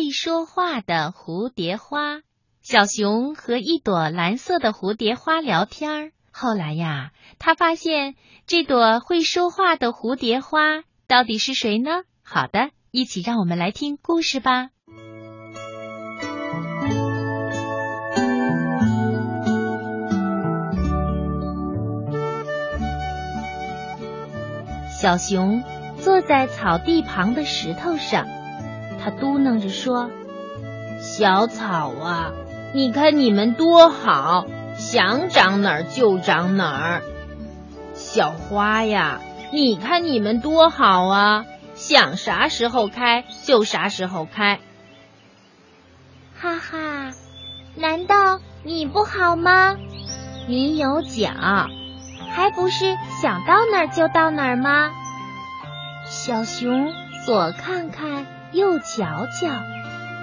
会说话的蝴蝶花。小熊和一朵蓝色的蝴蝶花聊天。后来呀，他发现这朵会说话的蝴蝶花到底是谁呢？好的，一起让我们来听故事吧。小熊坐在草地旁的石头上，他嘟囔着说：“小草啊，你看你们多好，想长哪儿就长哪儿。小花呀，你看你们多好啊，想啥时候开就啥时候开。哈哈，难道你不好吗？你有脚。”还不是想到哪儿就到哪儿吗？小熊左看看，右瞧瞧，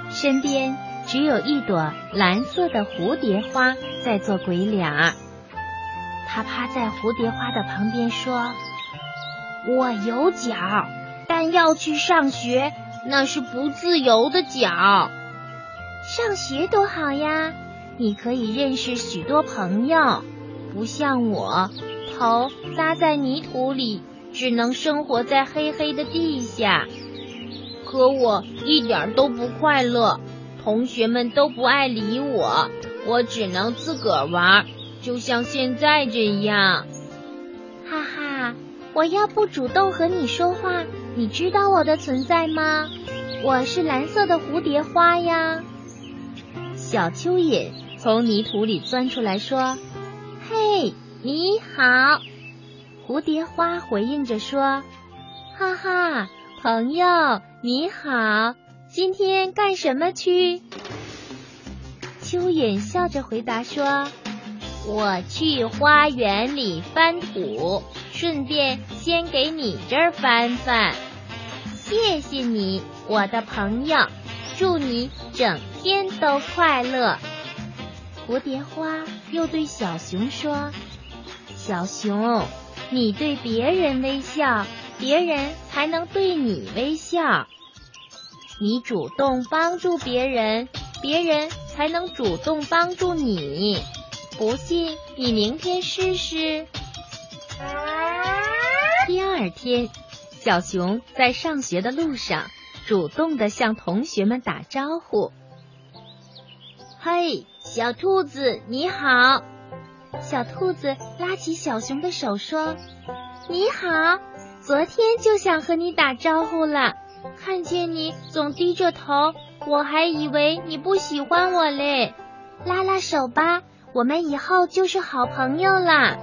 身边只有一朵蓝色的蝴蝶花在做鬼脸儿。他趴在蝴蝶花的旁边说：“我有脚，但要去上学，那是不自由的脚。上学多好呀，你可以认识许多朋友，不像我。”头扎在泥土里，只能生活在黑黑的地下。可我一点都不快乐，同学们都不爱理我，我只能自个儿玩，就像现在这样。哈哈，我要不主动和你说话，你知道我的存在吗？我是蓝色的蝴蝶花呀。小蚯蚓从泥土里钻出来说：“嘿。”你好，蝴蝶花回应着说：“哈哈，朋友你好，今天干什么去？”蚯蚓笑着回答说：“我去花园里翻土，顺便先给你这儿翻翻。谢谢你，我的朋友，祝你整天都快乐。”蝴蝶花又对小熊说。小熊，你对别人微笑，别人才能对你微笑。你主动帮助别人，别人才能主动帮助你。不信，你明天试试。第二天，小熊在上学的路上，主动的向同学们打招呼：“嘿，小兔子，你好。”小兔子拉起小熊的手说：“你好，昨天就想和你打招呼了。看见你总低着头，我还以为你不喜欢我嘞。拉拉手吧，我们以后就是好朋友啦。”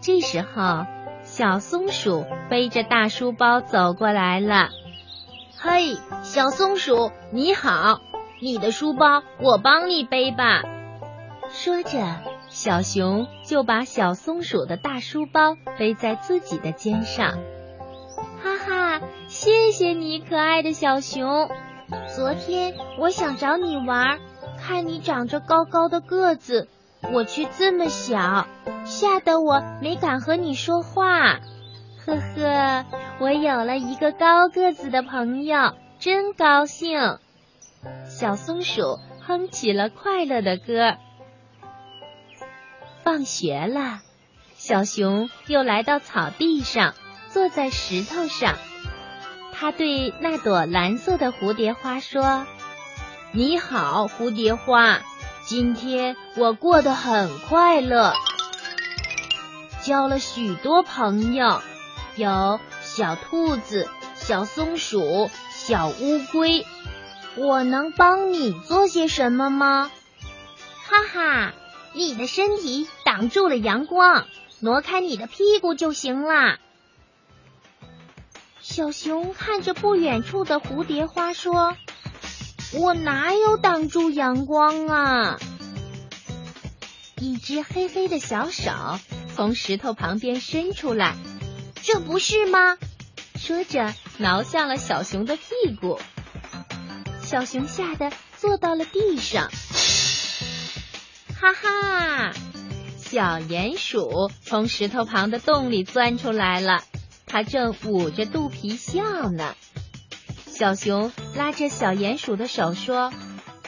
这时候，小松鼠背着大书包走过来了。“嘿，小松鼠，你好，你的书包我帮你背吧。”说着，小熊就把小松鼠的大书包背在自己的肩上。哈哈，谢谢你，可爱的小熊。昨天我想找你玩，看你长着高高的个子，我却这么小，吓得我没敢和你说话。呵呵，我有了一个高个子的朋友，真高兴。小松鼠哼起了快乐的歌。放学了，小熊又来到草地上，坐在石头上。他对那朵蓝色的蝴蝶花说：“你好，蝴蝶花，今天我过得很快乐，交了许多朋友，有小兔子、小松鼠、小乌龟。我能帮你做些什么吗？”哈哈。你的身体挡住了阳光，挪开你的屁股就行了。小熊看着不远处的蝴蝶花说：“我哪有挡住阳光啊？”一只黑黑的小手从石头旁边伸出来，这不是吗？说着挠向了小熊的屁股，小熊吓得坐到了地上。哈哈！小鼹鼠从石头旁的洞里钻出来了，它正捂着肚皮笑呢。小熊拉着小鼹鼠的手说：“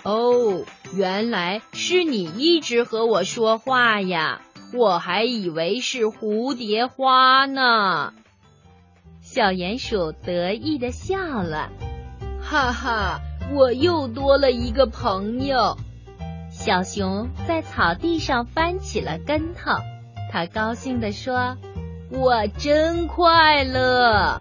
哦，原来是你一直和我说话呀，我还以为是蝴蝶花呢。”小鼹鼠得意的笑了，哈哈，我又多了一个朋友。小熊在草地上翻起了跟头，它高兴地说：“我真快乐。”